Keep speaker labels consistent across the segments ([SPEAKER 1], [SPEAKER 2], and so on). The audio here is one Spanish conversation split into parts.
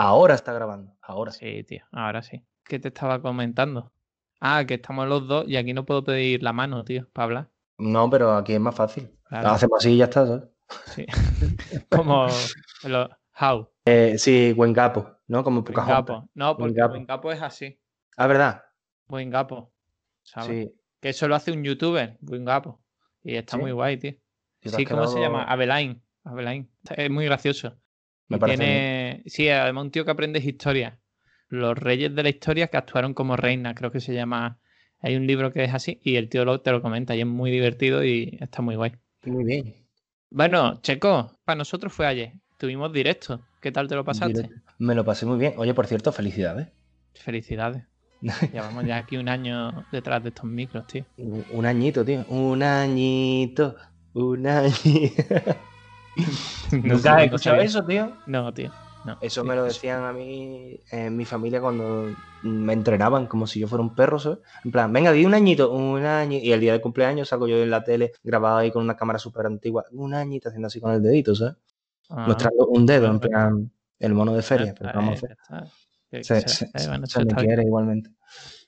[SPEAKER 1] Ahora está grabando, ahora.
[SPEAKER 2] Sí, tío, ahora sí. ¿Qué te estaba comentando? Ah, que estamos los dos y aquí no puedo pedir la mano, tío, para hablar.
[SPEAKER 1] No, pero aquí es más fácil.
[SPEAKER 2] Claro.
[SPEAKER 1] Hacemos así y ya está, ¿sabes?
[SPEAKER 2] Sí. Como los how.
[SPEAKER 1] Eh, sí, buen capo, ¿no? Como
[SPEAKER 2] Buen capo. No, porque
[SPEAKER 1] capo.
[SPEAKER 2] buen capo es así.
[SPEAKER 1] Ah, ¿verdad?
[SPEAKER 2] Buen capo. ¿Sabes?
[SPEAKER 1] Sí.
[SPEAKER 2] Que eso lo hace un youtuber, buen capo. Y está
[SPEAKER 1] ¿Sí?
[SPEAKER 2] muy guay, tío.
[SPEAKER 1] Sí,
[SPEAKER 2] ¿cómo se llama? Abelain. Abelain. Es muy gracioso.
[SPEAKER 1] Me
[SPEAKER 2] Y
[SPEAKER 1] parece
[SPEAKER 2] tiene... Sí, además un tío que aprende historia. Los reyes de la historia que actuaron como reinas, creo que se llama. Hay un libro que es así y el tío lo- te lo comenta y es muy divertido y está muy guay.
[SPEAKER 1] Muy bien.
[SPEAKER 2] Bueno, Checo, para nosotros fue ayer. Tuvimos directo. ¿Qué tal te lo pasaste?
[SPEAKER 1] Directo. Me lo pasé muy bien. Oye, por cierto, felicidades.
[SPEAKER 2] Felicidades. Llevamos ya aquí un año detrás de estos micros, tío.
[SPEAKER 1] Un un añito, tío. Un añito. Un añito. ¿Nunca has escuchado eso, tío?
[SPEAKER 2] No, tío. No.
[SPEAKER 1] Eso
[SPEAKER 2] Sí,
[SPEAKER 1] me lo decían a mí en mi familia cuando me entrenaban como si yo fuera un perro, ¿sabes? En plan, venga, di un añito, un año. Y el día de cumpleaños salgo yo en la tele grabado ahí con una cámara súper antigua, un añito haciendo así con el dedito, ¿sabes?
[SPEAKER 2] Ah,
[SPEAKER 1] Mostrando un dedo, en plan, el mono de feria. Pero vamos a hacer. Se, se-
[SPEAKER 2] bueno,
[SPEAKER 1] me quiere igualmente.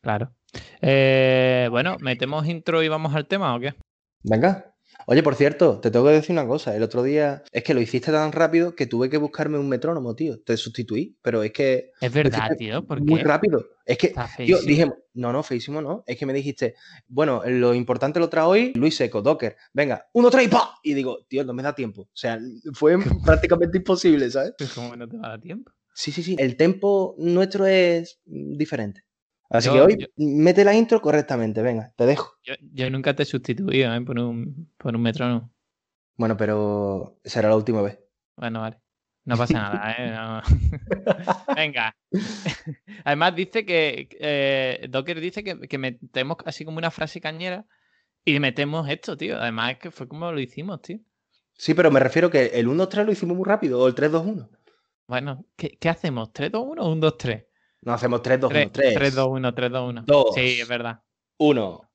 [SPEAKER 2] Claro. Eh, bueno, ¿metemos intro y vamos al tema o qué?
[SPEAKER 1] Venga. Oye, por cierto, te tengo que decir una cosa. El otro día es que lo hiciste tan rápido que tuve que buscarme un metrónomo, tío. Te sustituí, pero es que
[SPEAKER 2] Es verdad, tío, porque
[SPEAKER 1] muy rápido. Es que
[SPEAKER 2] feísimo.
[SPEAKER 1] dije, no, no, feísimo no. Es que me dijiste, bueno, lo importante lo trae hoy Luis Seco, Docker. Venga, uno, tres y ¡pa! Y digo, tío, no me da tiempo. O sea, fue prácticamente imposible, ¿sabes?
[SPEAKER 2] Pues como no te va a dar tiempo.
[SPEAKER 1] Sí, sí, sí. El tempo nuestro es mm, diferente. Así
[SPEAKER 2] Yo-
[SPEAKER 1] que hoy
[SPEAKER 2] yo-
[SPEAKER 1] mete la intro correctamente. Venga, te dejo.
[SPEAKER 2] Yo, yo nunca te he sustituido ¿eh? por, un, por un metrónomo.
[SPEAKER 1] Bueno, pero será la última vez.
[SPEAKER 2] Bueno, vale. No pasa nada, ¿eh? No. Venga. Además dice que... eh, Docker dice que, que metemos así como una frase cañera y metemos esto, tío. Además es que fue como lo hicimos, tío.
[SPEAKER 1] Sí, pero me refiero que el 1, 2, 3 lo hicimos muy rápido, o el 3, 2, 1.
[SPEAKER 2] Bueno, ¿qué, qué hacemos? ¿3, 2, 1 o 1, 2, 3?
[SPEAKER 1] No, hacemos 3, 2, 1. 3,
[SPEAKER 2] 3, 2, 1, 3, 2, 1.
[SPEAKER 1] Dos.
[SPEAKER 2] Sí, es verdad.
[SPEAKER 1] 1.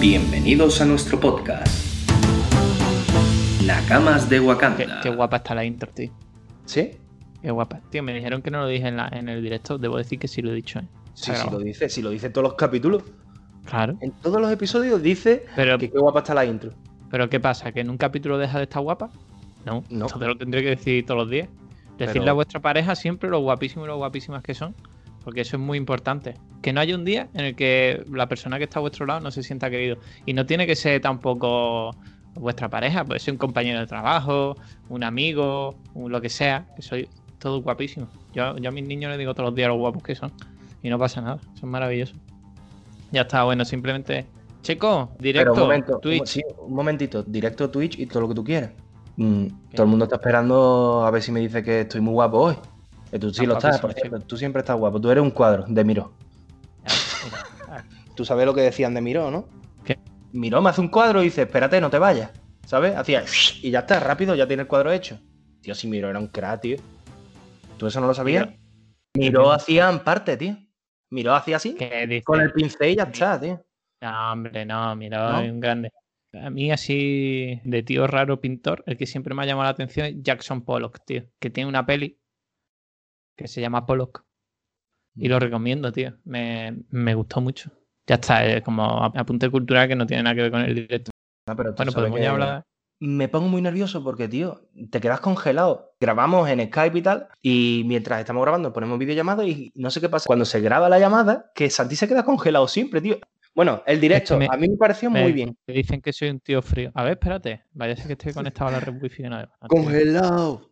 [SPEAKER 3] Bienvenidos a nuestro podcast. Nakamas de Wakanda.
[SPEAKER 2] qué guapa está la intro, tío.
[SPEAKER 1] ¿Sí?
[SPEAKER 2] Qué guapa. Tío, me dijeron que no lo dije en, la- en el directo. Debo decir que sí lo he dicho, ¿eh?
[SPEAKER 1] Sí, sí, lo dice. Si lo dice en todos los capítulos.
[SPEAKER 2] Claro.
[SPEAKER 1] En todos los episodios dice
[SPEAKER 2] Pero,
[SPEAKER 1] que qué guapa está la intro.
[SPEAKER 2] pero ¿qué pasa? ¿Que en un capítulo deja de estar guapa? No.
[SPEAKER 1] No.
[SPEAKER 2] Entonces lo tendré que decir todos los días. Decirle
[SPEAKER 1] Pero-
[SPEAKER 2] a vuestra pareja siempre lo guapísimos y lo guapísimas que son. Porque eso es muy importante. Que no haya un día en el que la persona que está a vuestro lado no se sienta querido. Y no tiene que ser tampoco vuestra pareja. Puede ser un compañero de trabajo, un amigo, un lo que sea. Que soy todo guapísimo. Yo, yo a mis niños les digo todos los días lo guapos que son. Y no pasa nada. Son maravillosos. Ya está, bueno, simplemente. Checo, directo.
[SPEAKER 1] Pero un momento, un,
[SPEAKER 2] Twitch.
[SPEAKER 1] sí, un momentito, directo Twitch y todo lo que tú quieras. Mm, todo el mundo está esperando a ver si me dice que estoy muy guapo hoy. Que tú sí
[SPEAKER 2] Estás
[SPEAKER 1] lo estás, por cierto. Tú siempre estás guapo. Tú eres un cuadro de Miró.
[SPEAKER 2] Ya, mira.
[SPEAKER 1] Tú sabes lo que decían de Miró, ¿no? Miró me hace un cuadro y dice, espérate, no te vayas. ¿Sabes? Hacía y ya está, rápido, ya tiene el cuadro hecho. Tío, si Miró era un crack, tío. ¿Tú eso no lo sabías?
[SPEAKER 2] Miró.
[SPEAKER 1] Miró hacía en parte, tío. Miró hacía así, con el pincel y ya está, tío.
[SPEAKER 2] No, hombre, no, es un grande. A mí, así, de tío raro pintor, el que siempre me ha llamado la atención es Jackson Pollock, tío. Que tiene una peli que se llama Pollock. Y lo recomiendo, tío. Me, me gustó mucho. Ya está, es como apunte cultural que no tiene nada que ver con el directo.
[SPEAKER 1] No, pero tú
[SPEAKER 2] Bueno, podemos ya hablar.
[SPEAKER 1] Me pongo muy nervioso porque, tío, te quedas congelado. Grabamos en Skype y tal, y mientras estamos grabando ponemos videollamada y no sé qué pasa. Cuando se graba la llamada, que Santi se queda congelado siempre, tío. Bueno, el directo,
[SPEAKER 2] me-
[SPEAKER 1] a mí me pareció
[SPEAKER 2] me-
[SPEAKER 1] muy bien.
[SPEAKER 2] Me dicen que soy un tío frío. A ver, espérate. Vaya a ser que estoy conectado a la red wifi una vez. Ah.
[SPEAKER 1] Congelado.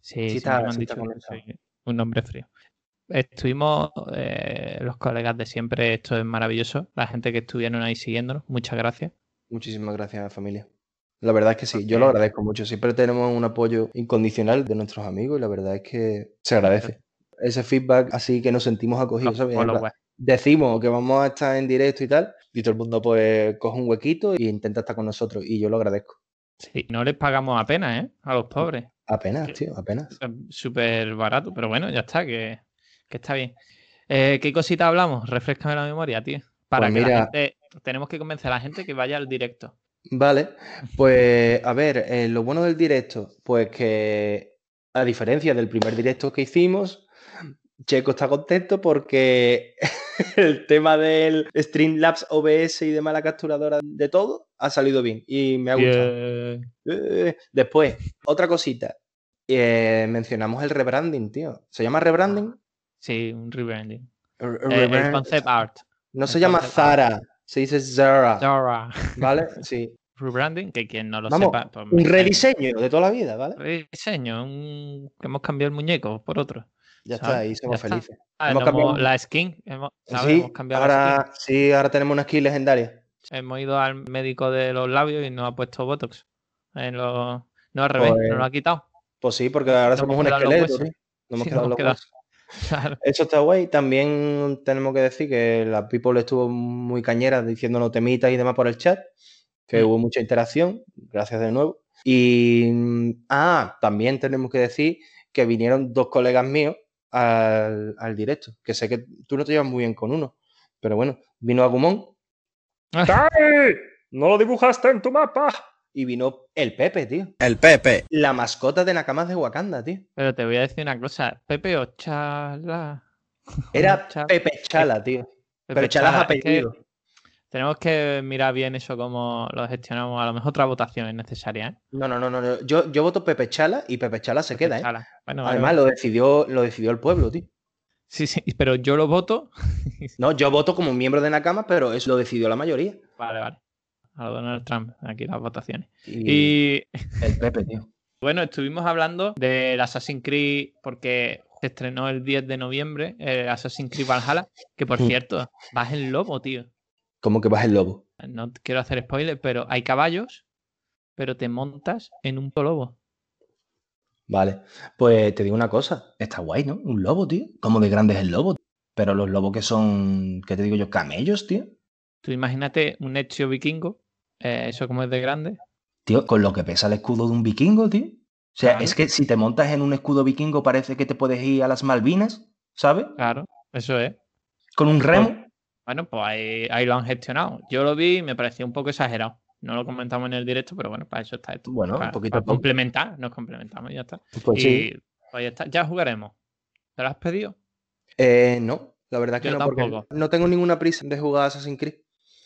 [SPEAKER 2] Sí,
[SPEAKER 1] Sí
[SPEAKER 2] sí,
[SPEAKER 1] está-
[SPEAKER 2] me han
[SPEAKER 1] sí
[SPEAKER 2] dicho
[SPEAKER 1] está
[SPEAKER 2] que
[SPEAKER 1] conectado.
[SPEAKER 2] soy un hombre frío. Estuvimos eh, los colegas de siempre, esto es maravilloso. La gente que estuvieron ahí siguiéndonos, muchas gracias.
[SPEAKER 1] Muchísimas gracias, familia. La verdad es que sí, yo lo agradezco mucho. Siempre tenemos un apoyo incondicional de nuestros amigos y la verdad es que se agradece. Ese feedback así que nos sentimos acogidos,
[SPEAKER 2] guay.
[SPEAKER 1] decimos que vamos a estar en directo y tal, Y todo el mundo pues coge un huequito e intenta estar con nosotros. Y yo lo agradezco.
[SPEAKER 2] Sí, no les pagamos apenas, ¿eh? A los pobres.
[SPEAKER 1] Apenas, tío, apenas.
[SPEAKER 2] Súper barato, pero bueno, ya está, que, que está bien. Eh, ¿Qué cosita hablamos? Refrescame la memoria, tío. Para
[SPEAKER 1] Pues
[SPEAKER 2] que la gente. Tenemos que convencer a la gente que vaya al directo.
[SPEAKER 1] Vale, pues a ver, eh, lo bueno del directo, pues que a diferencia del primer directo que hicimos, Checo está contento porque el tema del Streamlabs OBS y demás, la capturadora de todo, ha salido bien y me ha gustado. Eh, Después, otra cosita, eh, mencionamos el rebranding, tío. ¿Se llama rebranding?
[SPEAKER 2] Sí, un rebranding.
[SPEAKER 1] Re-
[SPEAKER 2] Eh, el concept art.
[SPEAKER 1] No se llama
[SPEAKER 2] art.
[SPEAKER 1] Zara, se dice Zara,
[SPEAKER 2] Zara.
[SPEAKER 1] ¿vale? Sí.
[SPEAKER 2] Rebranding, que quien no lo
[SPEAKER 1] Vamos,
[SPEAKER 2] sepa. pues,
[SPEAKER 1] Un
[SPEAKER 2] eh,
[SPEAKER 1] rediseño de toda la vida, ¿vale?
[SPEAKER 2] Rediseño, un... que hemos cambiado el muñeco por otro.
[SPEAKER 1] Ya
[SPEAKER 2] ¿sabes?
[SPEAKER 1] está, y somos
[SPEAKER 2] Ya
[SPEAKER 1] felices.
[SPEAKER 2] Ah,
[SPEAKER 1] Hemos
[SPEAKER 2] no
[SPEAKER 1] cambiado-
[SPEAKER 2] la skin, hemos, ¿sabes?
[SPEAKER 1] Sí,
[SPEAKER 2] hemos cambiado la
[SPEAKER 1] ahora, sí, ahora tenemos una skin legendaria.
[SPEAKER 2] Hemos ido al médico de los labios y nos ha puesto Botox. En los... No, al revés,
[SPEAKER 1] Pues,
[SPEAKER 2] nos lo ha quitado.
[SPEAKER 1] Pues sí, porque ahora somos un
[SPEAKER 2] quedado
[SPEAKER 1] esqueleto, tío. Nos hemos
[SPEAKER 2] Sí,
[SPEAKER 1] quedado
[SPEAKER 2] nos
[SPEAKER 1] los huesos.
[SPEAKER 2] Claro.
[SPEAKER 1] Eso está guay. También tenemos que decir que la People estuvo muy cañera diciéndonos temitas y demás por el chat. Que
[SPEAKER 2] Mm.
[SPEAKER 1] hubo mucha interacción. Gracias de nuevo. Y. mm, Ah, también tenemos que decir que vinieron dos colegas míos al, al directo. Que sé que tú no te llevas muy bien con uno. Pero bueno, vino Agumón. ¡Dai! ¡No lo dibujaste en tu mapa! Y vino el Pepe, tío.
[SPEAKER 3] El Pepe.
[SPEAKER 1] La mascota de Nakamas de Wakanda, tío.
[SPEAKER 2] Pero te voy a decir una cosa. Pepe o Chala.
[SPEAKER 1] Era
[SPEAKER 2] Chala.
[SPEAKER 1] Pepe Chala, tío.
[SPEAKER 2] Pepe
[SPEAKER 1] Pero Chala es
[SPEAKER 2] Chala, es que
[SPEAKER 1] apellido.
[SPEAKER 2] tenemos que mirar bien eso, cómo lo gestionamos. A lo mejor otra votación es necesaria, ¿eh?
[SPEAKER 1] No, no, no, no. Yo, yo voto Pepe Chala y Pepe Chala se
[SPEAKER 2] Pepe
[SPEAKER 1] queda, ¿eh?
[SPEAKER 2] Chala. Bueno, vale,
[SPEAKER 1] Además, lo decidió, lo decidió el pueblo, tío.
[SPEAKER 2] Sí, sí, pero yo lo voto.
[SPEAKER 1] No, yo voto como miembro de Nakama, pero eso lo decidió la mayoría.
[SPEAKER 2] Vale, vale. A Donald Trump, aquí las votaciones.
[SPEAKER 1] Y,
[SPEAKER 2] Y
[SPEAKER 1] el Pepe, tío.
[SPEAKER 2] bueno, estuvimos hablando del Assassin's Creed porque se estrenó el 10 de noviembre, el Assassin's Creed Valhalla, que por cierto, vas en lobo, tío.
[SPEAKER 1] ¿Cómo que vas el lobo?
[SPEAKER 2] No quiero hacer spoiler, pero hay caballos, pero te montas en un lobo.
[SPEAKER 1] Vale. Pues te digo una cosa. Está guay, ¿no? Un lobo, tío. ¿Cómo de grande es el lobo? Pero los lobos que son, ¿qué te digo yo? Camellos, tío.
[SPEAKER 2] Tú imagínate un Ezio vikingo, eh, eso como es de grande.
[SPEAKER 1] Tío, con lo que pesa el escudo de un vikingo, tío. O sea,
[SPEAKER 2] Claro.
[SPEAKER 1] es que si te montas en un escudo vikingo parece que te puedes ir a las Malvinas, ¿sabes?
[SPEAKER 2] Claro, eso es.
[SPEAKER 1] Con un remo.
[SPEAKER 2] Bueno, pues ahí, ahí lo han gestionado. Yo lo vi y me pareció un poco exagerado. No lo comentamos en el directo, pero bueno, para eso está esto.
[SPEAKER 1] Bueno,
[SPEAKER 2] para,
[SPEAKER 1] poquito
[SPEAKER 2] para
[SPEAKER 1] a
[SPEAKER 2] complementar, nos complementamos y ya está.
[SPEAKER 1] Pues
[SPEAKER 2] y
[SPEAKER 1] sí.
[SPEAKER 2] pues ya está, ya jugaremos. ¿Te lo has pedido?
[SPEAKER 1] Eh, no, la verdad que
[SPEAKER 2] Yo
[SPEAKER 1] no, porque no tengo ninguna prisa de jugar Assassin's Creed.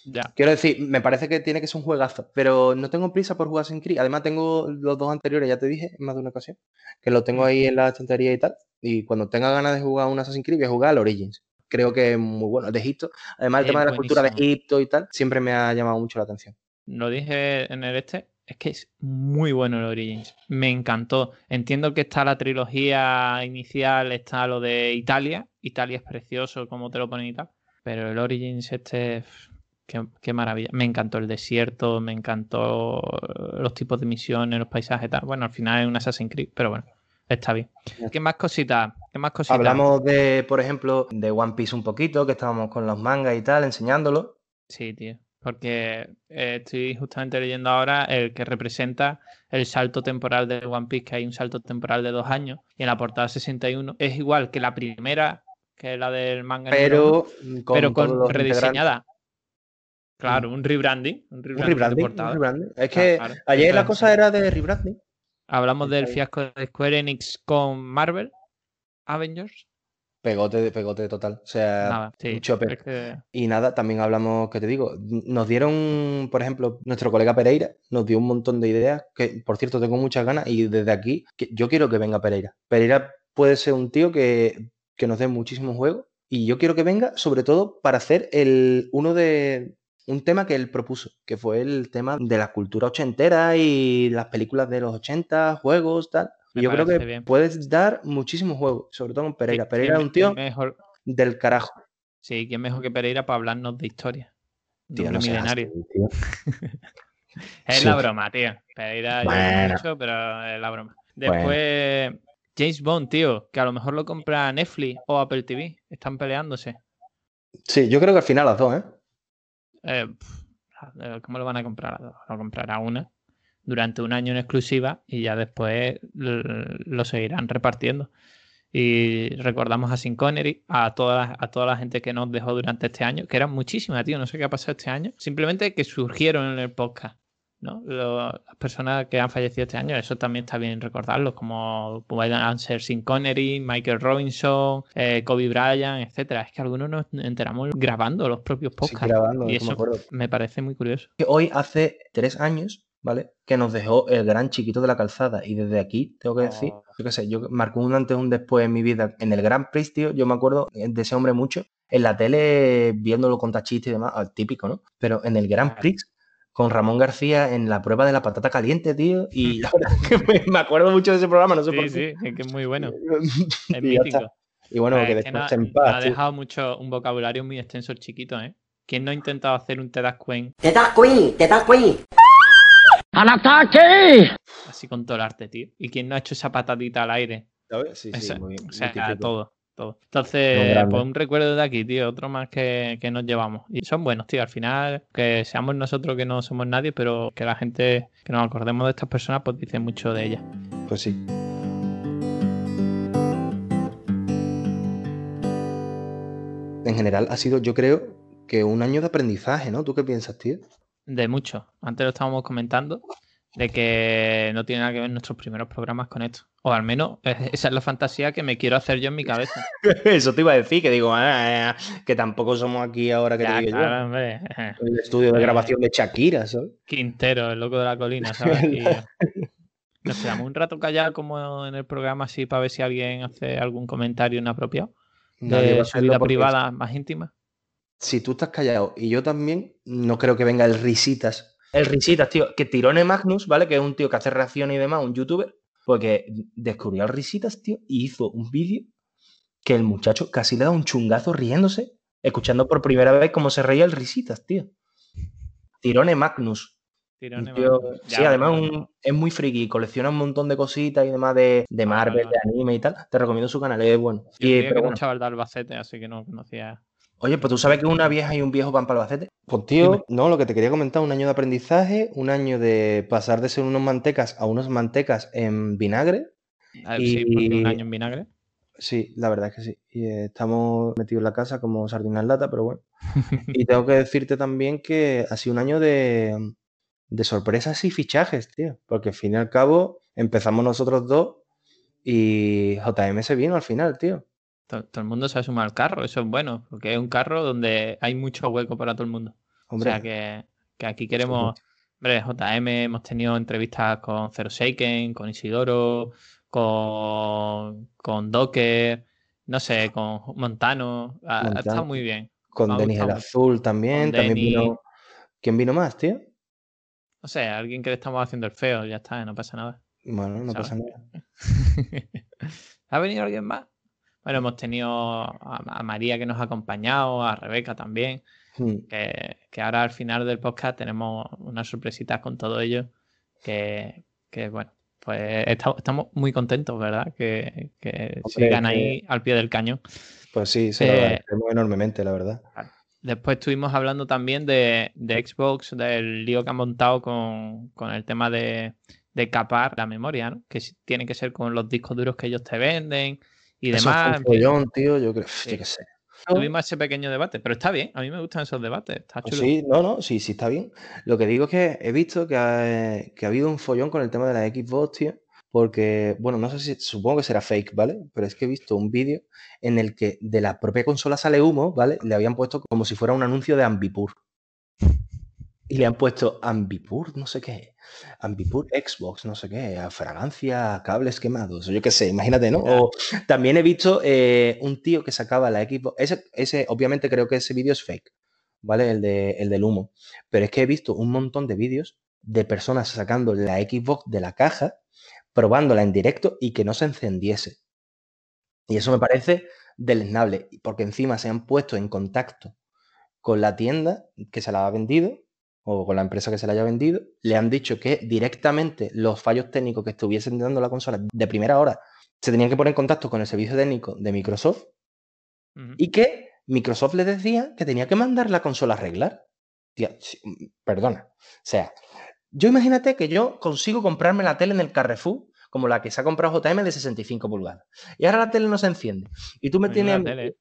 [SPEAKER 2] Ya.
[SPEAKER 1] Quiero decir, me parece que tiene que ser un juegazo, pero no tengo prisa por jugar Assassin's Creed. Además, tengo los dos anteriores, ya te dije en más de una ocasión, que los tengo ahí en la estantería y tal. Y cuando tenga ganas de jugar un Assassin's Creed, voy a jugar al Origins. Creo que es muy bueno, de Egipto. Además, el
[SPEAKER 2] Es
[SPEAKER 1] tema de la cultura de. Egipto y tal, siempre me ha llamado mucho la atención.
[SPEAKER 2] Lo dije en el este. Es que es muy bueno el Origins. Me encantó. Entiendo que está la trilogía inicial, está lo de Italia. Italia es precioso, como te lo ponen y tal. Pero el Origins este. Qué, qué maravilla. Me encantó el desierto, me encantó los tipos de misiones, los paisajes y tal. Bueno, al final es un Assassin's Creed, pero bueno, está bien. ¿Qué más cositas? ¿Qué más cositas?
[SPEAKER 1] Hablamos de, por ejemplo, de One Piece un poquito, que estábamos con los mangas y tal, enseñándolo.
[SPEAKER 2] Sí, tío. Porque eh, estoy justamente leyendo ahora el que representa el salto temporal de One Piece, que hay un salto temporal de dos años, y en la portada 61 es igual que la primera, que es la del manga.
[SPEAKER 1] Pero con,
[SPEAKER 2] pero con rediseñada. Claro, un rebranding. Un rebranding,
[SPEAKER 1] un rebranding. Es
[SPEAKER 2] Claro,
[SPEAKER 1] que
[SPEAKER 2] claro.
[SPEAKER 1] ayer la cosa era de rebranding.
[SPEAKER 2] Hablamos del fiasco de Square Enix con Marvel, Avengers.
[SPEAKER 1] Pegote, pegote total. O sea,
[SPEAKER 2] Nada, sí. es que-
[SPEAKER 1] Y nada, también hablamos, que te digo, nos dieron, por ejemplo, nuestro colega Pereira nos dio un montón de ideas, que por cierto tengo muchas ganas y desde aquí que yo quiero que venga Pereira. Pereira puede ser un tío que, que nos dé muchísimos juegos y yo quiero que venga sobre todo para hacer el, uno de un tema que él propuso, que fue el tema de la cultura ochentera y las películas de los 80, juegos, tal. Y yo creo que
[SPEAKER 2] bien.
[SPEAKER 1] puedes dar muchísimos juegos, sobre todo con Pereira.
[SPEAKER 2] ¿quién-
[SPEAKER 1] Pereira es un tío
[SPEAKER 2] mejor,
[SPEAKER 1] del carajo.
[SPEAKER 2] sí, ¿quién mejor que Pereira para hablarnos de historia? De
[SPEAKER 1] Tío, no
[SPEAKER 2] milenario.
[SPEAKER 1] así.
[SPEAKER 2] Es
[SPEAKER 1] Sí.
[SPEAKER 2] la broma, tío. Pereira
[SPEAKER 1] Bueno.
[SPEAKER 2] mucho, pero es la broma. Después, James Bond, tío, que a lo mejor lo compra Netflix o Apple TV. Están peleándose.
[SPEAKER 1] Sí, yo creo que al final las dos,
[SPEAKER 2] ¿eh? Eh, ¿cómo lo van a comprar? Lo comprará una durante un año en exclusiva y ya después lo seguirán repartiendo. Y recordamos a Sin Connery, a toda, la, a toda la gente que nos dejó durante este año, que eran muchísimas, tío, no sé qué ha pasado este año. Simplemente que surgieron en el podcast. ¿No? las personas que han fallecido este año, eso también está bien recordarlo, como puedan ser Sin Connery, Michael Robinson, eh, Kobe Bryant, etcétera. Es que algunos nos enteramos grabando los propios podcasts. y eso me parece muy curioso.
[SPEAKER 1] Hoy hace tres años ¿vale? Que nos dejó el gran chiquito de la calzada. Y desde aquí, tengo que decir, oh. yo qué sé, yo marcó un antes y un después en mi vida. En el Gran Prix, tío, yo me acuerdo de ese hombre mucho. En la tele, viéndolo con tachistas y demás, típico, ¿no? Pero en el Gran Prix, con Ramón García en la prueba de la patata caliente, tío. Y la verdad que me, acuerdo mucho de ese programa, no sé por qué.
[SPEAKER 2] Sí, es que es muy bueno. es mítico.
[SPEAKER 1] Y bueno, que después en paz.
[SPEAKER 2] Ha dejado mucho, un vocabulario muy extenso el chiquito, ¿eh? ¿Quién no ha intentado hacer un Tedas Queen?
[SPEAKER 4] Tedas Queen, Tedas Queen.
[SPEAKER 2] ¡Al ataque! Así con todo el arte, tío. ¿Y quién no ha hecho esa patadita al aire?
[SPEAKER 1] Sí, sí, muy,
[SPEAKER 2] o sea, todo, todo. Entonces, pues un recuerdo de aquí, tío. Otro más que, que, nos llevamos. Y son buenos, tío. Al final, que seamos nosotros que no somos nadie, pero que la gente, que nos acordemos de estas personas, pues dice mucho de ellas.
[SPEAKER 1] Pues sí. En general ha sido, yo creo, que un año de aprendizaje, ¿no? ¿Tú qué piensas, tío?
[SPEAKER 2] de mucho. Antes lo estábamos comentando, de que no tiene nada que ver nuestros primeros programas con esto. O al menos esa es la fantasía que me quiero hacer yo en mi cabeza.
[SPEAKER 1] Eso te iba a decir, que digo, ah, ah, que tampoco somos aquí ahora que te digo yo. El estudio de grabación de Shakira, ¿sabes?
[SPEAKER 2] Quintero, el loco de la colina, ¿sabes? nos quedamos un rato callados como en el programa así para ver si alguien hace algún comentario inapropiado de su vida privada más íntima
[SPEAKER 1] si tú estás callado y yo también, no creo que venga el Risitas. El Risitas, tío, que Tirone Magnus, ¿vale? Que es un tío que hace reacciones y demás, un youtuber, porque descubrió al Risitas, tío, y hizo un vídeo que el muchacho casi le da un chungazo riéndose, escuchando por primera vez cómo se reía el Risitas, tío. Tirone Magnus. Tirone Magnus. sí, además es muy friki, colecciona un montón de cositas y demás de, de Marvel, de anime y tal. Te recomiendo su canal, es bueno.
[SPEAKER 2] y, pero un chaval de Albacete, así que no conocía.
[SPEAKER 1] Oye, pues tú sabes que una vieja y un viejo van para Albacete. Pues tío, no, lo que te quería comentar, un año de aprendizaje, un año de pasar de ser unos mantecas a unos mantecas en vinagre.
[SPEAKER 2] Ah, sí, un año en vinagre.
[SPEAKER 1] Sí, la verdad es que sí. Y estamos metidos en la casa como sardinas en lata, pero bueno. y tengo que decirte también que ha sido un año de, de sorpresas y fichajes, tío. Porque al fin y al cabo empezamos nosotros dos y JM se vino al final, tío.
[SPEAKER 2] Todo, el mundo se ha sumado al carro, eso es bueno, porque es un carro donde hay mucho hueco para todo el mundo. O sea que, aquí queremos. Hombre, JM, hemos tenido entrevistas con Zero Shaken, con Isidoro, con, con Docker, no sé, con Montano. Ha, estado muy bien.
[SPEAKER 1] Con Denis el Azul también. también vino... ¿Quién vino más, tío?
[SPEAKER 2] No sé, alguien que le estamos haciendo el feo, ya está, no pasa nada.
[SPEAKER 1] Bueno, no pasa nada.
[SPEAKER 2] ¿Ha venido alguien más? Bueno, hemos tenido a, María que nos ha acompañado, a Rebeca también, hmm. que, ahora al final del podcast tenemos unas sorpresitas con todo ello, que, bueno, pues estamos muy contentos, ¿verdad? Que, sigan ahí al pie del cañón.
[SPEAKER 1] Pues sí, se lo eh, agradecemos enormemente, la verdad.
[SPEAKER 2] Después estuvimos hablando también de, Xbox, del lío que han montado con, el tema de, de capar la memoria, ¿no? Que tiene que ser con los discos duros que ellos te venden y demás.
[SPEAKER 1] tío, yo creo, que sé.
[SPEAKER 2] Tuvimos ese pequeño debate, pero está bien, a mí me gustan esos debates. Está
[SPEAKER 1] chulo. Sí, no, no, sí, sí está bien. Lo que digo es que he visto que ha, que ha habido un follón con el tema de la Xbox, tío, porque, bueno, no sé si, supongo que será fake, ¿vale? Pero es que he visto un vídeo en el que de la propia consola sale humo, ¿vale? Le habían puesto como si fuera un anuncio de Ambipur. Y le han puesto Ambipur, no sé qué. Ambipur Xbox, no sé qué. A fragancia, cables quemados. Yo qué sé, imagínate, ¿no? O también he visto eh, un tío que sacaba la Xbox. Ese, ese, obviamente creo que ese vídeo es fake, ¿vale? El, de, el del humo. Pero es que he visto un montón de vídeos de personas sacando la Xbox de la caja, probándola en directo y que no se encendiese. Y eso me parece deleznable, porque encima se han puesto en contacto con la tienda que se la ha vendido o con la empresa que se la haya vendido, le han dicho que directamente los fallos técnicos que estuviesen dando la consola de primera hora se tenían que poner en contacto con el servicio técnico de Microsoft y que Microsoft les decía que tenía que mandar la consola a arreglar. Tía, perdona. O sea, yo imagínate que yo consigo comprarme la tele en el Carrefour, como la que se ha comprado JM de 65 pulgadas. Y ahora la tele no se enciende. Y tú me
[SPEAKER 2] Menuda
[SPEAKER 1] tienes.
[SPEAKER 2] tele, ¿eh?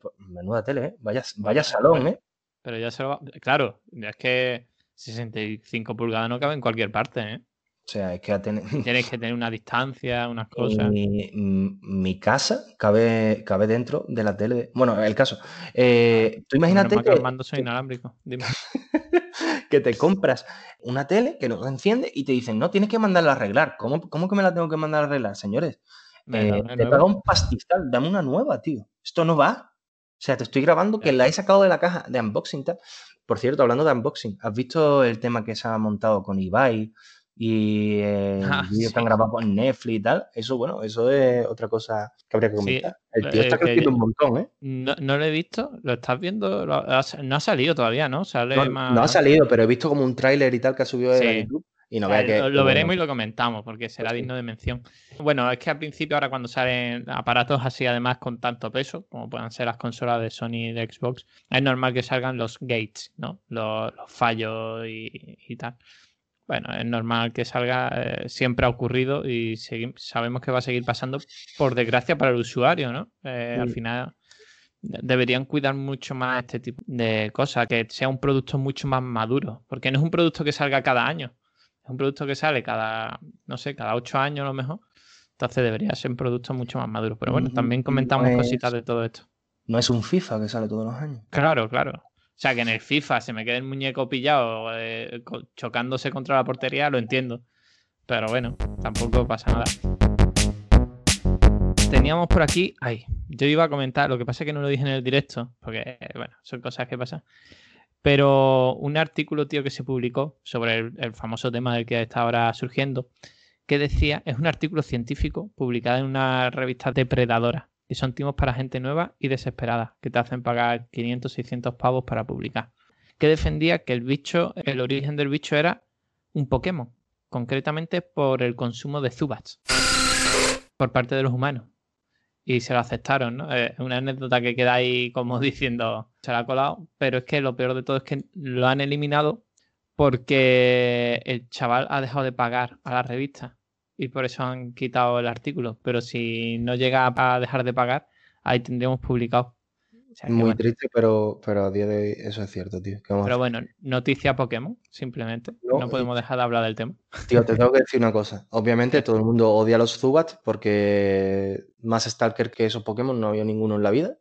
[SPEAKER 1] Pues, Menuda tele, ¿eh? Vaya, salón. ¿eh?
[SPEAKER 2] Pero ya se lo va- Claro, es que 65 pulgadas no cabe en cualquier parte, ¿eh?
[SPEAKER 1] O sea, es que
[SPEAKER 2] Tienes que tener una distancia, unas cosas.
[SPEAKER 1] mi, m- mi casa cabe, cabe dentro de la tele. Bueno, el caso. eh, tú
[SPEAKER 2] Menos
[SPEAKER 1] imagínate
[SPEAKER 2] que inalámbricos. Dime.
[SPEAKER 1] que te compras una tele que no se enciende y te dicen, no, tienes que mandarla a arreglar. ¿Cómo, cómo que me la tengo que mandar a arreglar, señores? Eh, te paga un pastizal, dame una nueva, tío. Esto no va. O sea, te estoy grabando que la he sacado de la caja de unboxing. Tal. Por cierto, hablando de unboxing, ¿has visto el tema que se ha montado con Ibai y eh, el
[SPEAKER 2] Ah,
[SPEAKER 1] vídeo que han
[SPEAKER 2] sí.
[SPEAKER 1] grabado con Netflix y tal? Eso, bueno, eso es otra cosa que habría que
[SPEAKER 2] Sí,
[SPEAKER 1] comentar. El tío
[SPEAKER 2] eh,
[SPEAKER 1] está
[SPEAKER 2] que-
[SPEAKER 1] creciendo un montón, ¿eh?
[SPEAKER 2] No, no lo he visto, lo estás viendo, Lo- no ha salido todavía, ¿no? Sale
[SPEAKER 1] No,
[SPEAKER 2] más.
[SPEAKER 1] no ha salido, pero he visto como un tráiler y tal que ha subido de
[SPEAKER 2] Sí.
[SPEAKER 1] YouTube y no
[SPEAKER 2] O sea,
[SPEAKER 1] vea que...
[SPEAKER 2] lo,
[SPEAKER 1] bueno.
[SPEAKER 2] veremos y lo comentamos, porque será
[SPEAKER 1] Pues sí.
[SPEAKER 2] digno de mención. Bueno, es que al principio, ahora cuando salen aparatos así, además con tanto peso, como puedan ser las consolas de Sony y de Xbox, es normal que salgan los gates, ¿no? Los, los fallos y, y tal. Bueno, es normal que salga, eh, siempre ha ocurrido y sabemos que va a seguir pasando, por desgracia, para el usuario, ¿no? Eh, Al final de- deberían cuidar mucho más este tipo de cosas, que sea un producto mucho más maduro, porque no es un producto que salga cada año, es un producto que sale cada, no sé, cada ocho años a lo mejor. Entonces debería ser un producto mucho más maduro. Pero bueno,
[SPEAKER 1] Mm,
[SPEAKER 2] también comentamos
[SPEAKER 1] no es-
[SPEAKER 2] cositas de todo esto.
[SPEAKER 1] No es un FIFA que sale todos los años.
[SPEAKER 2] Claro, claro. O sea, que en el FIFA se me quede el muñeco pillado eh, chocándose contra la portería, lo entiendo. Pero bueno, tampoco pasa nada. Teníamos por aquí. Ay, yo iba a comentar, lo que pasa es que no lo dije en el directo, porque, eh, bueno, son cosas que pasan. Pero un artículo, tío, que se publicó sobre el, famoso tema del que está ahora surgiendo, que decía, es un artículo científico publicado en una revista depredadora, que son timos para gente nueva y desesperada, que te hacen pagar 500, 600 pavos para publicar. Que defendía que el bicho, el origen del bicho era un Pokémon, concretamente por el consumo de Zubats por parte de los humanos. Y se lo aceptaron, ¿no? Es una anécdota que queda ahí como diciendo, se la ha colado, pero es que lo peor de todo es que lo han eliminado porque el chaval ha dejado de pagar a la revista y por eso han quitado el artículo. Pero si no llega a dejar de pagar, ahí tendríamos publicado. O sea que
[SPEAKER 1] Muy
[SPEAKER 2] bueno.
[SPEAKER 1] triste, pero, pero a día de hoy eso es cierto, tío. ¿Qué vamos a
[SPEAKER 2] Pero bueno, noticia Pokémon, simplemente.
[SPEAKER 1] No,
[SPEAKER 2] No, podemos dejar de hablar del tema.
[SPEAKER 1] Tío, te tengo que decir una cosa. Obviamente todo el mundo odia a los Zubat porque más Stalker que esos Pokémon no había ninguno en la vida.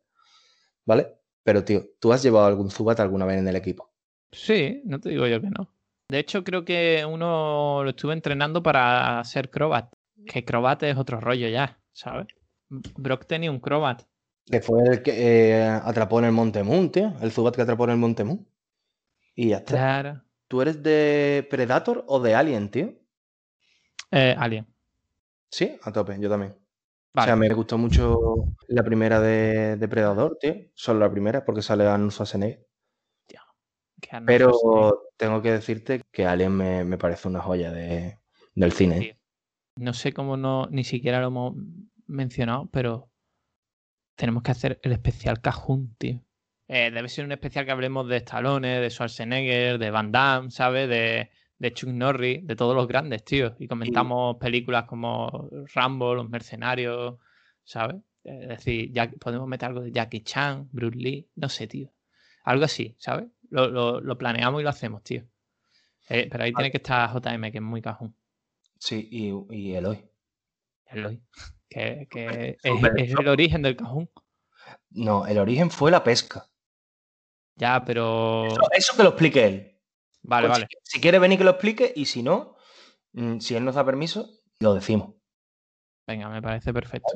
[SPEAKER 1] ¿Vale? Pero, tío, ¿tú has llevado algún Zubat alguna vez en el equipo?
[SPEAKER 2] Sí, no te digo yo que no. De hecho, creo que uno lo estuve entrenando para ser Crobat. Que Crobat es otro rollo ya, ¿sabes? Brock tenía un Crobat.
[SPEAKER 1] Que fue el que eh, atrapó en el Monte Moon, tío. El Zubat que atrapó en el Monte Moon. Y ya está.
[SPEAKER 2] Claro.
[SPEAKER 1] ¿Tú eres de Predator o de Alien, tío?
[SPEAKER 2] Eh, Alien.
[SPEAKER 1] Sí, a tope, yo también.
[SPEAKER 2] Vale.
[SPEAKER 1] O sea, me gustó mucho la primera de Depredador, tío. Solo la primera, porque sale Arnold Schwarzenegger.
[SPEAKER 2] que Arnold
[SPEAKER 1] Pero
[SPEAKER 2] Schwarzenegger,
[SPEAKER 1] tengo que decirte que Alien me, me parece una joya de, del cine. ¿eh?
[SPEAKER 2] tío. No sé cómo no, ni siquiera lo hemos mencionado, pero tenemos que hacer el especial Cajun, tío. Eh, debe ser un especial que hablemos de Stallone, de Schwarzenegger, de Van Damme, ¿sabes? De, de Chuck Norris, de todos los grandes, tío. Y comentamos películas como Rambo, Los Mercenarios, ¿sabes? Es decir, ya podemos meter algo de Jackie Chan, Bruce Lee, no sé, tío. Algo así, ¿sabes? Lo, lo- lo planeamos y lo hacemos, tío. Eh, pero ahí tiene que estar JM, que es muy cajón.
[SPEAKER 1] Sí, y, y Eloy.
[SPEAKER 2] Eloy, que, que es, el origen del cajón.
[SPEAKER 1] No, el origen fue la pesca.
[SPEAKER 2] Ya, pero.
[SPEAKER 1] Eso, eso que lo explique él.
[SPEAKER 2] Vale,
[SPEAKER 1] Pues
[SPEAKER 2] vale.
[SPEAKER 1] Si, si quiere venir que lo explique y si no, mm, si él nos da permiso, lo decimos.
[SPEAKER 2] Venga, me parece perfecto.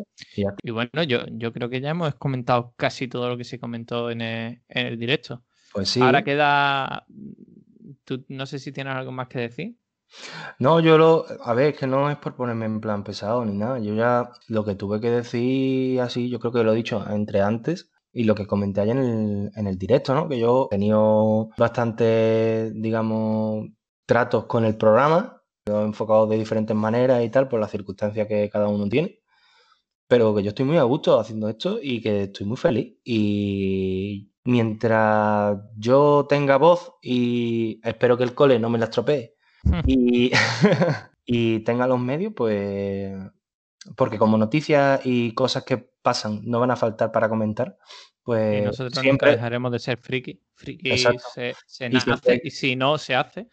[SPEAKER 1] Y
[SPEAKER 2] bueno, yo, yo creo que ya hemos comentado casi todo lo que se comentó en el, en el directo.
[SPEAKER 1] Pues sí.
[SPEAKER 2] Ahora queda. Tú no sé si tienes algo más que decir.
[SPEAKER 1] No, yo lo. A ver, es que no es por ponerme en plan pesado ni nada. Yo ya lo que tuve que decir así, yo creo que lo he dicho entre antes y lo que comenté ayer en el, en el directo, ¿no? Que yo he tenido bastante, digamos, tratos con el programa, lo enfocado de diferentes maneras y tal, por las circunstancias que cada uno tiene. Pero que yo estoy muy a gusto haciendo esto y que estoy muy feliz. Y mientras yo tenga voz y espero que el cole no me la estropee y, y tenga los medios, pues porque como noticias y cosas que pasan no van a faltar para comentar, pues
[SPEAKER 2] y nosotros
[SPEAKER 1] siempre,
[SPEAKER 2] nunca dejaremos de ser friki. Friki se, nace y si no se hace,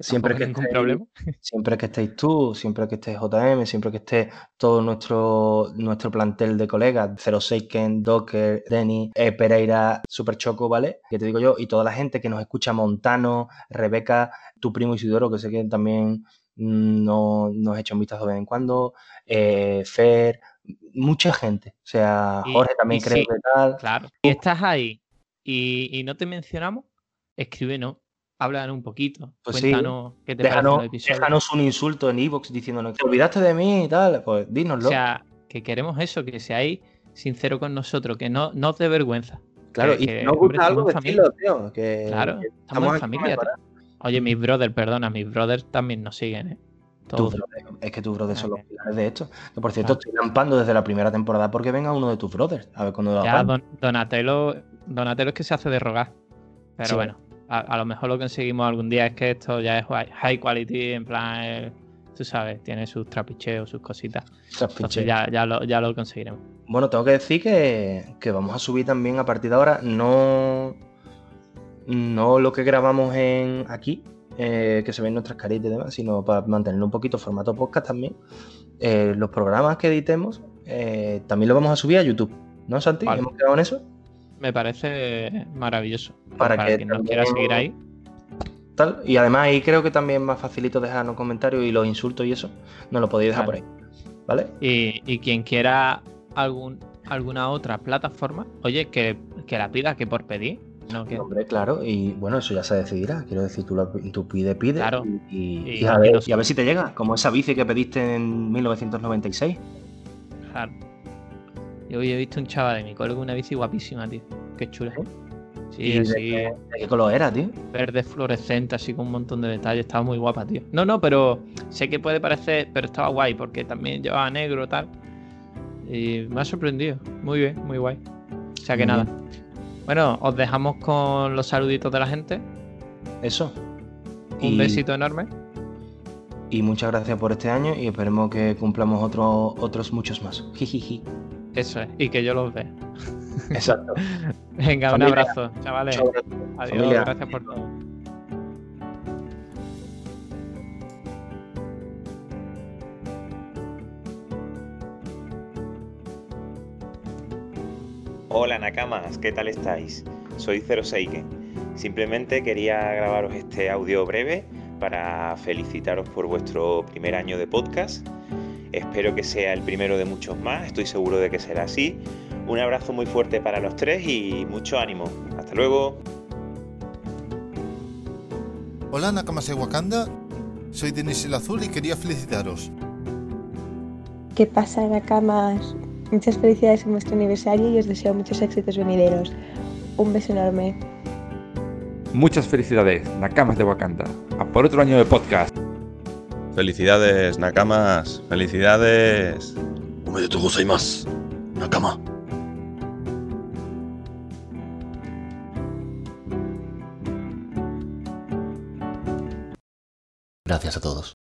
[SPEAKER 1] Siempre que estéis-
[SPEAKER 2] problema.
[SPEAKER 1] siempre que estéis tú, siempre que esté JM, siempre que esté todo nuestro, nuestro plantel de colegas, 06 Ken, Docker, Denny, eh, Pereira, Super Choco, ¿vale? Que te digo yo, y toda la gente que nos escucha, Montano, Rebeca, tu primo Isidoro, que sé que también mm, no, nos echa un vistazo de vez en cuando, eh, Fer, mucha gente. O sea,
[SPEAKER 2] Y-
[SPEAKER 1] Jorge también
[SPEAKER 2] y
[SPEAKER 1] creo
[SPEAKER 2] sí,
[SPEAKER 1] que tal.
[SPEAKER 2] Claro. Si estás ahí y, y no te mencionamos, escríbenos, háblanos un poquito,
[SPEAKER 1] Pues sí.
[SPEAKER 2] cuéntanos qué te
[SPEAKER 1] Déjanos, déjanos un insulto en Evox diciéndonos, ¿te olvidaste de mí y tal? Pues dínoslo.
[SPEAKER 2] O sea, que queremos eso, que seáis sinceros con nosotros, que no, no te vergüenza.
[SPEAKER 1] Claro,
[SPEAKER 2] que-
[SPEAKER 1] y
[SPEAKER 2] que, hombre,
[SPEAKER 1] gusta algo, decirlo, tío. Que,
[SPEAKER 2] Claro,
[SPEAKER 1] que
[SPEAKER 2] estamos en familia. Oye, mis brothers, perdona, mis brothers también nos siguen, ¿eh?
[SPEAKER 1] Es que tus brothers son
[SPEAKER 2] Ah,
[SPEAKER 1] los
[SPEAKER 2] que-
[SPEAKER 1] pilares de esto. Que por cierto,
[SPEAKER 2] Claro.
[SPEAKER 1] estoy lampando desde la primera temporada porque venga uno de tus brothers. A ver cuándo lo
[SPEAKER 2] Ya. Don- Donatello, Donatello es que se hace de rogar. Pero
[SPEAKER 1] Sí.
[SPEAKER 2] bueno, a, a lo mejor lo conseguimos algún día es que esto ya es high quality, en plan, eh, tú sabes, tiene sus trapicheos, sus cositas. Entonces ya, ya, lo, ya lo conseguiremos.
[SPEAKER 1] Bueno, tengo que decir que, que vamos a subir también a partir de ahora, no, no lo que grabamos en aquí, eh, que se ven nuestras caritas y demás, sino para mantener un poquito formato podcast también. Eh, los programas que editemos eh, también los vamos a subir a YouTube, ¿no, Santi?
[SPEAKER 2] Vale.
[SPEAKER 1] ¿Hemos quedado en eso?
[SPEAKER 2] Me parece maravilloso.
[SPEAKER 1] Para que
[SPEAKER 2] quien nos quiera seguir ahí,
[SPEAKER 1] Tal. Y además ahí creo que también más facilito dejarnos comentarios y los insultos y eso, nos lo podéis dejar
[SPEAKER 2] Vale.
[SPEAKER 1] por ahí. ¿Vale?
[SPEAKER 2] Y, y quien quiera algún, alguna otra plataforma, oye, que, que la pida, que por pedir. No, que,
[SPEAKER 1] Hombre, claro, y bueno, eso ya se decidirá. Quiero decir, tú, lo- tú pide, pide.
[SPEAKER 2] Claro.
[SPEAKER 1] Y, y-
[SPEAKER 2] Y
[SPEAKER 1] y a ver, y a ver si te llega, como esa bici que pediste en 1996.
[SPEAKER 2] claro. Yo hoy he visto un chaval de mi cole con una bici guapísima, tío. Qué chula. Sí,
[SPEAKER 1] ¿Y
[SPEAKER 2] así,
[SPEAKER 1] qué, de qué color era, tío?
[SPEAKER 2] verde fluorescente, así con un montón de detalles. Estaba muy guapa, tío. No, no, pero sé que puede parecer, pero estaba guay porque también llevaba negro tal. Y me ha sorprendido. Muy bien, muy guay. O sea que
[SPEAKER 1] Muy
[SPEAKER 2] nada. Bueno, os dejamos con los saluditos de la gente.
[SPEAKER 1] Eso.
[SPEAKER 2] Un
[SPEAKER 1] Y-
[SPEAKER 2] besito enorme.
[SPEAKER 1] Y muchas gracias por este año y esperemos que cumplamos otro- otros muchos más. Jijiji.
[SPEAKER 2] Eso es. Y que yo los vea.
[SPEAKER 1] Exacto.
[SPEAKER 2] Venga, un abrazo, chavales. Adiós,
[SPEAKER 1] familia.
[SPEAKER 2] gracias por todo.
[SPEAKER 5] Hola Nakamas, ¿qué tal estáis? Soy Zero Seiken. Simplemente quería grabaros este audio breve para felicitaros por vuestro primer año de podcast. Espero que sea el primero de muchos más, estoy seguro de que será así. Un abrazo muy fuerte para los tres y mucho ánimo. Hasta luego.
[SPEAKER 6] Hola Nakamas de Wakanda, soy Denis el Azul y quería felicitaros.
[SPEAKER 7] ¿Qué pasa, Nakamas? Muchas felicidades en vuestro aniversario y os deseo muchos éxitos venideros. Un beso enorme.
[SPEAKER 8] Muchas felicidades, Nakamas de Wakanda. A por otro año de podcast.
[SPEAKER 9] Felicidades, Nakamas. Felicidades.
[SPEAKER 10] de tu y Nakama. Gracias a todos.